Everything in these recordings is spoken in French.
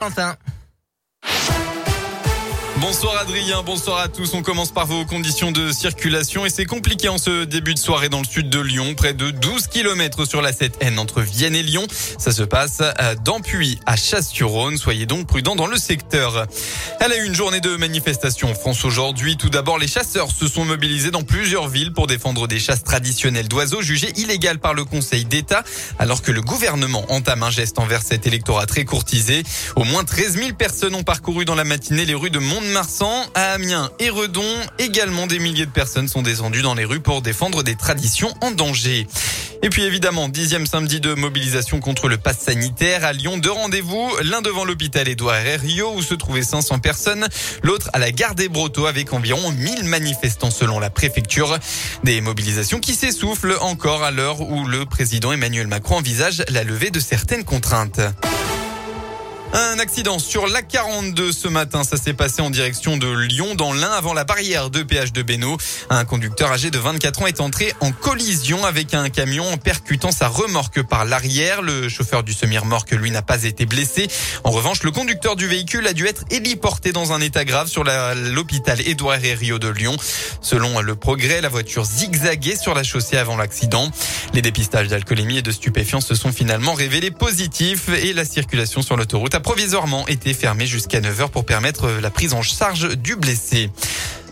Quentin. Bonsoir Adrien, bonsoir à tous. On commence par vos conditions de circulation et c'est compliqué en ce début de soirée dans le sud de Lyon. Près de 12 km sur la 7N entre Vienne et Lyon. Ça se passe d'Ampuy à Chasse-sur-Rhône. Soyez donc prudents dans le secteur. Elle a eu une journée de manifestation en France aujourd'hui. Tout d'abord, les chasseurs se sont mobilisés dans plusieurs villes pour défendre des chasses traditionnelles d'oiseaux jugées illégales par le Conseil d'État alors que le gouvernement entame un geste envers cet électorat très courtisé. Au moins 13 000 personnes ont parcouru dans la matinée les rues de Mont À Amiens et Redon. Également, des milliers de personnes sont descendues dans les rues pour défendre des traditions en danger. Et puis évidemment, dixième samedi de mobilisation contre le pass sanitaire à Lyon. Deux rendez-vous, l'un devant l'hôpital Édouard Herriot où se trouvaient 500 personnes, l'autre à la gare des Brotteaux avec environ 1000 manifestants selon la préfecture. Des mobilisations qui s'essoufflent encore à l'heure où le président Emmanuel Macron envisage la levée de certaines contraintes. Un accident sur la 42 ce matin. Ça s'est passé en direction de Lyon, dans l'Ain, avant la barrière de péage de Bénaud. Un conducteur âgé de 24 ans est entré en collision avec un camion en percutant sa remorque par l'arrière. Le chauffeur du semi-remorque, lui, n'a pas été blessé. En revanche, le conducteur du véhicule a dû être héliporté dans un état grave sur l'hôpital Édouard Rio de Lyon. Selon le progrès, la voiture zigzaguait sur la chaussée avant l'accident. Les dépistages d'alcoolémie et de stupéfiants se sont finalement révélés positifs et la circulation sur l'autoroute provisoirement été fermé jusqu'à 9h pour permettre la prise en charge du blessé.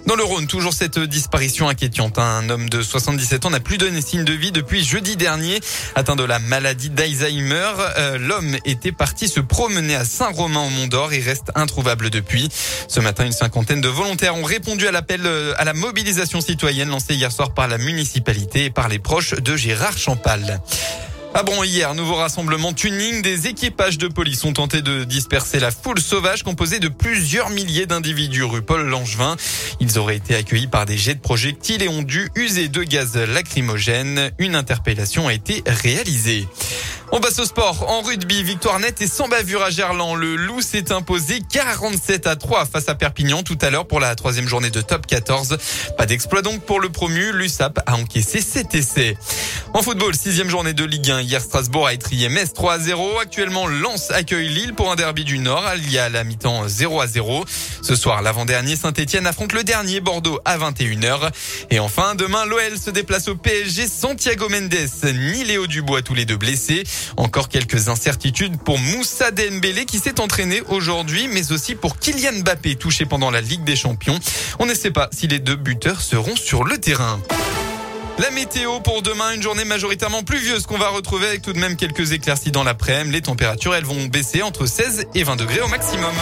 Dans le Rhône, toujours cette disparition inquiétante. Un homme de 77 ans n'a plus donné signe de vie depuis jeudi dernier. Atteint de la maladie d'Alzheimer, euh, l'homme était parti se promener à Saint-Romain au Mont d'Or et reste introuvable depuis. Ce matin, une cinquantaine de volontaires ont répondu à l'appel euh, à la mobilisation citoyenne lancée hier soir par la municipalité et par les proches de Gérard Champal. Ah bon, hier, nouveau rassemblement tuning. Des équipages de police ont tenté de disperser la foule sauvage composée de plusieurs milliers d'individus rue Paul Langevin. Ils auraient été accueillis par des jets de projectiles et ont dû user de gaz lacrymogène. Une interpellation a été réalisée. On passe au sport. En rugby, victoire nette et sans bavure à Gerland. Le Loup s'est imposé 47 à 3 face à Perpignan tout à l'heure pour la troisième journée de top 14. Pas d'exploit donc pour le promu. L'USAP a encaissé 7 essais. En football, sixième journée de Ligue 1. Hier, Strasbourg a étrié Metz 3 à 0. Actuellement, Lens accueille Lille pour un derby du Nord. Il y a la mi-temps 0 à 0. Ce soir, l'avant-dernier Saint-Etienne affronte le dernier Bordeaux à 21h. Et enfin, demain, l'OL se déplace au PSG. Santiago Mendes ni Léo Dubois, tous les deux blessés. Encore quelques incertitudes pour Moussa Dembélé qui s'est entraîné aujourd'hui, mais aussi pour Kylian Mbappé touché pendant la Ligue des Champions. On ne sait pas si les deux buteurs seront sur le terrain. La météo pour demain, une journée majoritairement pluvieuse qu'on va retrouver avec tout de même quelques éclaircies dans l'après-midi. Les températures, elles vont baisser entre 16 et 20 degrés au maximum.